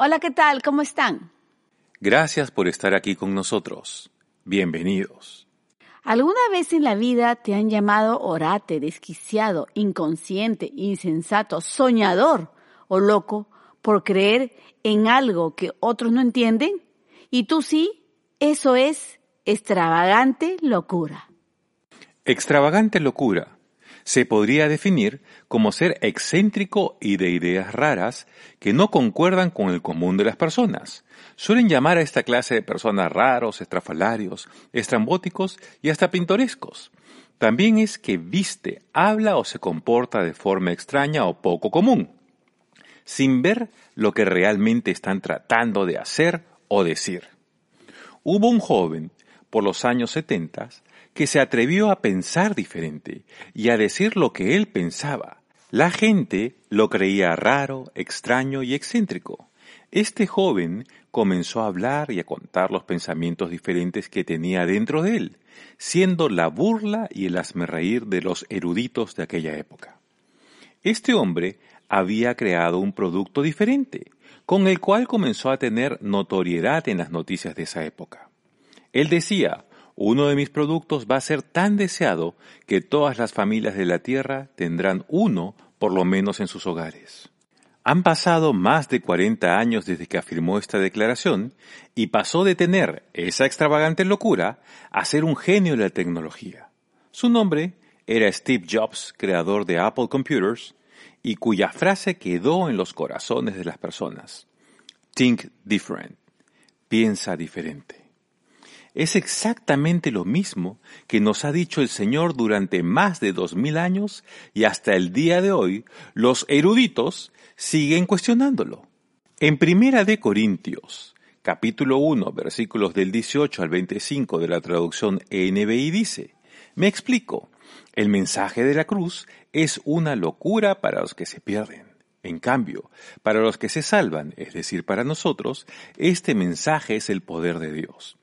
Hola, ¿qué tal? ¿Cómo están? Gracias por estar aquí con nosotros. Bienvenidos. ¿Alguna vez en la vida te han llamado orate, desquiciado, inconsciente, insensato, soñador o loco por creer en algo que otros no entienden? ¿Y tú sí? Eso es extravagante locura. Extravagante locura se podría definir como ser excéntrico y de ideas raras que no concuerdan con el común de las personas. Suelen llamar a esta clase de personas raros, estrafalarios, estrambóticos y hasta pintorescos. También es que viste, habla o se comporta de forma extraña o poco común, sin ver lo que realmente están tratando de hacer o decir. Hubo un joven, por los años 70, que se atrevió a pensar diferente y a decir lo que él pensaba. La gente lo creía raro, extraño y excéntrico. Este joven comenzó a hablar y a contar los pensamientos diferentes que tenía dentro de él, siendo la burla y el asmerreír de los eruditos de aquella época. Este hombre había creado un producto diferente, con el cual comenzó a tener notoriedad en las noticias de esa época. Él decía, uno de mis productos va a ser tan deseado que todas las familias de la Tierra tendrán uno por lo menos en sus hogares. Han pasado más de 40 años desde que afirmó esta declaración y pasó de tener esa extravagante locura a ser un genio de la tecnología. Su nombre era Steve Jobs, creador de Apple Computers, y cuya frase quedó en los corazones de las personas. Think different. Piensa diferente es exactamente lo mismo que nos ha dicho el Señor durante más de dos mil años y hasta el día de hoy los eruditos siguen cuestionándolo. En Primera de Corintios, capítulo 1, versículos del 18 al 25 de la traducción NBI dice, me explico, el mensaje de la cruz es una locura para los que se pierden. En cambio, para los que se salvan, es decir, para nosotros, este mensaje es el poder de Dios.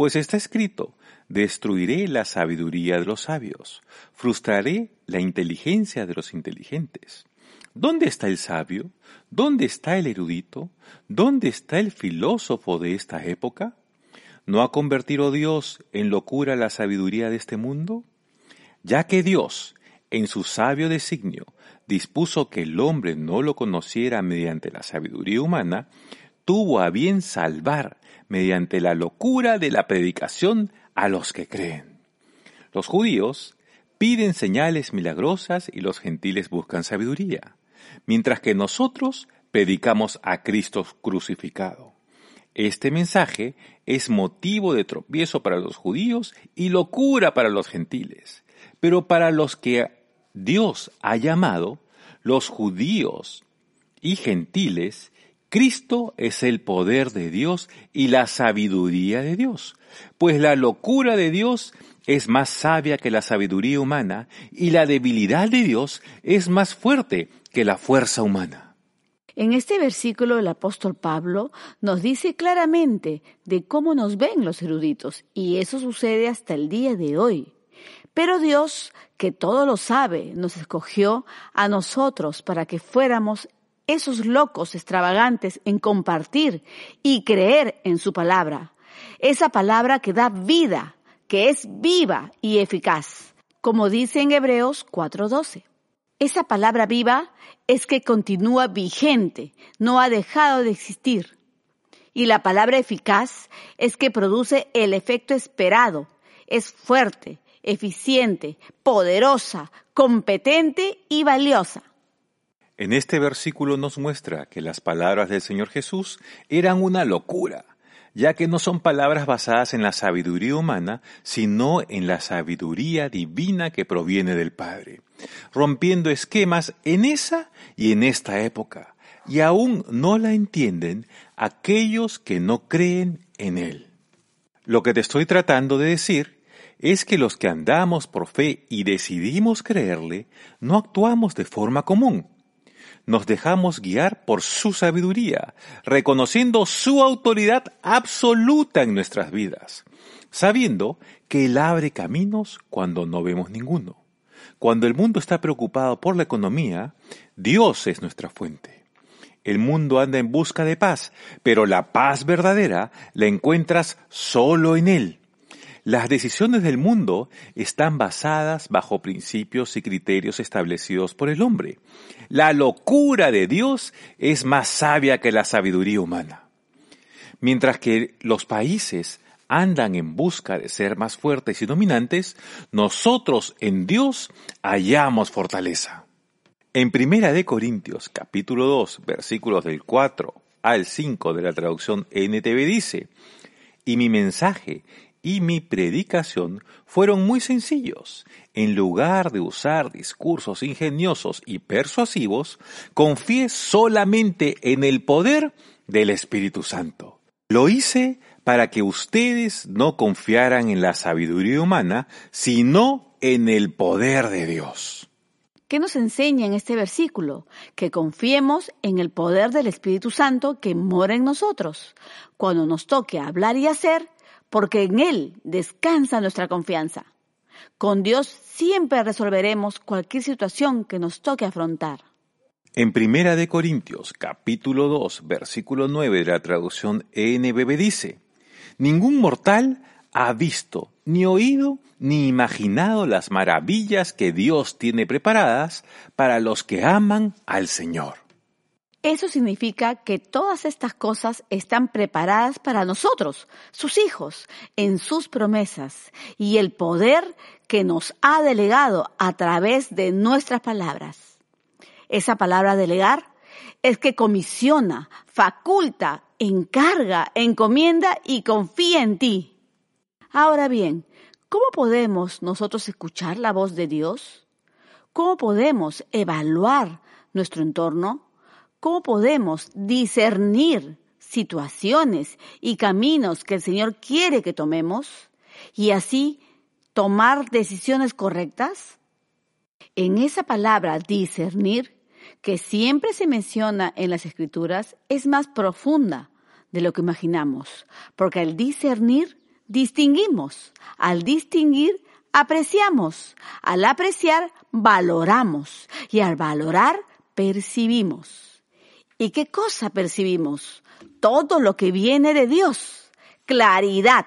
Pues está escrito, destruiré la sabiduría de los sabios, frustraré la inteligencia de los inteligentes. ¿Dónde está el sabio? ¿Dónde está el erudito? ¿Dónde está el filósofo de esta época? ¿No ha convertido Dios en locura la sabiduría de este mundo? Ya que Dios, en su sabio designio, dispuso que el hombre no lo conociera mediante la sabiduría humana, tuvo a bien salvar mediante la locura de la predicación a los que creen. Los judíos piden señales milagrosas y los gentiles buscan sabiduría, mientras que nosotros predicamos a Cristo crucificado. Este mensaje es motivo de tropiezo para los judíos y locura para los gentiles. Pero para los que Dios ha llamado, los judíos y gentiles, Cristo es el poder de Dios y la sabiduría de Dios, pues la locura de Dios es más sabia que la sabiduría humana y la debilidad de Dios es más fuerte que la fuerza humana. En este versículo el apóstol Pablo nos dice claramente de cómo nos ven los eruditos y eso sucede hasta el día de hoy. Pero Dios, que todo lo sabe, nos escogió a nosotros para que fuéramos esos locos extravagantes en compartir y creer en su palabra. Esa palabra que da vida, que es viva y eficaz, como dice en Hebreos 4:12. Esa palabra viva es que continúa vigente, no ha dejado de existir. Y la palabra eficaz es que produce el efecto esperado, es fuerte, eficiente, poderosa, competente y valiosa. En este versículo nos muestra que las palabras del Señor Jesús eran una locura, ya que no son palabras basadas en la sabiduría humana, sino en la sabiduría divina que proviene del Padre, rompiendo esquemas en esa y en esta época, y aún no la entienden aquellos que no creen en Él. Lo que te estoy tratando de decir es que los que andamos por fe y decidimos creerle, no actuamos de forma común. Nos dejamos guiar por su sabiduría, reconociendo su autoridad absoluta en nuestras vidas, sabiendo que Él abre caminos cuando no vemos ninguno. Cuando el mundo está preocupado por la economía, Dios es nuestra fuente. El mundo anda en busca de paz, pero la paz verdadera la encuentras solo en Él. Las decisiones del mundo están basadas bajo principios y criterios establecidos por el hombre. La locura de Dios es más sabia que la sabiduría humana. Mientras que los países andan en busca de ser más fuertes y dominantes, nosotros en Dios hallamos fortaleza. En Primera de Corintios, capítulo 2, versículos del 4 al 5 de la traducción NTV dice, y mi mensaje y mi predicación fueron muy sencillos. En lugar de usar discursos ingeniosos y persuasivos, confié solamente en el poder del Espíritu Santo. Lo hice para que ustedes no confiaran en la sabiduría humana, sino en el poder de Dios. ¿Qué nos enseña en este versículo? Que confiemos en el poder del Espíritu Santo que mora en nosotros. Cuando nos toque hablar y hacer, porque en Él descansa nuestra confianza. Con Dios siempre resolveremos cualquier situación que nos toque afrontar. En Primera de Corintios, capítulo 2, versículo 9 de la traducción NBB dice, Ningún mortal ha visto, ni oído, ni imaginado las maravillas que Dios tiene preparadas para los que aman al Señor. Eso significa que todas estas cosas están preparadas para nosotros, sus hijos, en sus promesas y el poder que nos ha delegado a través de nuestras palabras. Esa palabra delegar es que comisiona, faculta, encarga, encomienda y confía en ti. Ahora bien, ¿cómo podemos nosotros escuchar la voz de Dios? ¿Cómo podemos evaluar nuestro entorno? ¿Cómo podemos discernir situaciones y caminos que el Señor quiere que tomemos y así tomar decisiones correctas? En esa palabra discernir, que siempre se menciona en las escrituras, es más profunda de lo que imaginamos, porque al discernir distinguimos, al distinguir apreciamos, al apreciar valoramos y al valorar percibimos. ¿Y qué cosa percibimos? Todo lo que viene de Dios. Claridad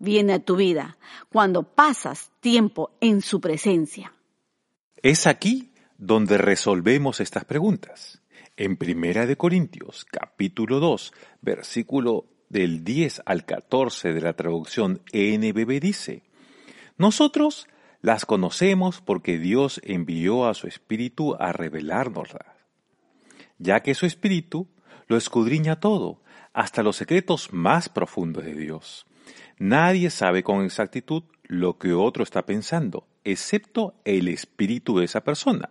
viene a tu vida cuando pasas tiempo en su presencia. Es aquí donde resolvemos estas preguntas. En Primera de Corintios, capítulo 2, versículo del 10 al 14 de la traducción NBB dice, Nosotros las conocemos porque Dios envió a su Espíritu a revelárnoslas ya que su espíritu lo escudriña todo, hasta los secretos más profundos de Dios. Nadie sabe con exactitud lo que otro está pensando, excepto el espíritu de esa persona.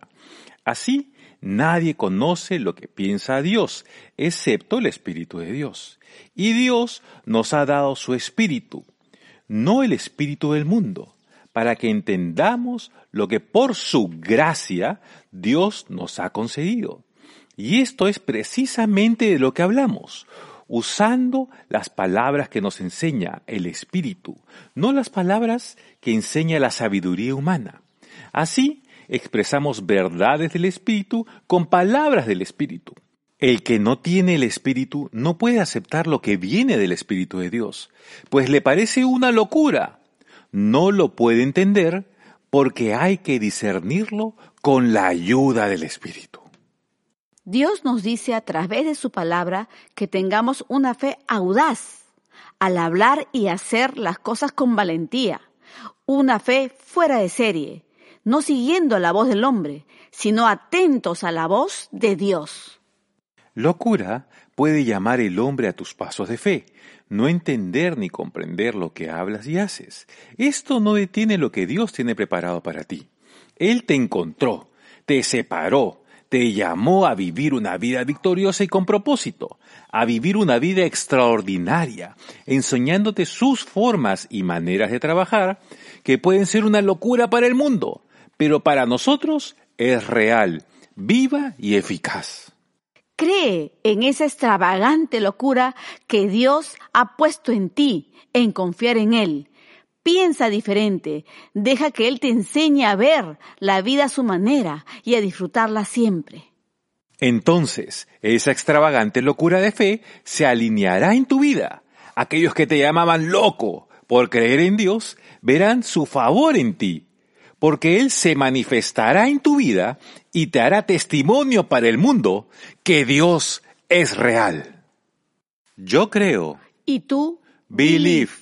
Así, nadie conoce lo que piensa Dios, excepto el espíritu de Dios. Y Dios nos ha dado su espíritu, no el espíritu del mundo, para que entendamos lo que por su gracia Dios nos ha concedido. Y esto es precisamente de lo que hablamos, usando las palabras que nos enseña el Espíritu, no las palabras que enseña la sabiduría humana. Así expresamos verdades del Espíritu con palabras del Espíritu. El que no tiene el Espíritu no puede aceptar lo que viene del Espíritu de Dios, pues le parece una locura. No lo puede entender porque hay que discernirlo con la ayuda del Espíritu. Dios nos dice a través de su palabra que tengamos una fe audaz al hablar y hacer las cosas con valentía, una fe fuera de serie, no siguiendo la voz del hombre, sino atentos a la voz de Dios. Locura puede llamar el hombre a tus pasos de fe, no entender ni comprender lo que hablas y haces. Esto no detiene lo que Dios tiene preparado para ti. Él te encontró, te separó, te llamó a vivir una vida victoriosa y con propósito, a vivir una vida extraordinaria, enseñándote sus formas y maneras de trabajar que pueden ser una locura para el mundo, pero para nosotros es real, viva y eficaz. Cree en esa extravagante locura que Dios ha puesto en ti, en confiar en Él. Piensa diferente, deja que Él te enseñe a ver la vida a su manera y a disfrutarla siempre. Entonces, esa extravagante locura de fe se alineará en tu vida. Aquellos que te llamaban loco por creer en Dios verán su favor en ti, porque Él se manifestará en tu vida y te hará testimonio para el mundo que Dios es real. Yo creo. ¿Y tú? Believe.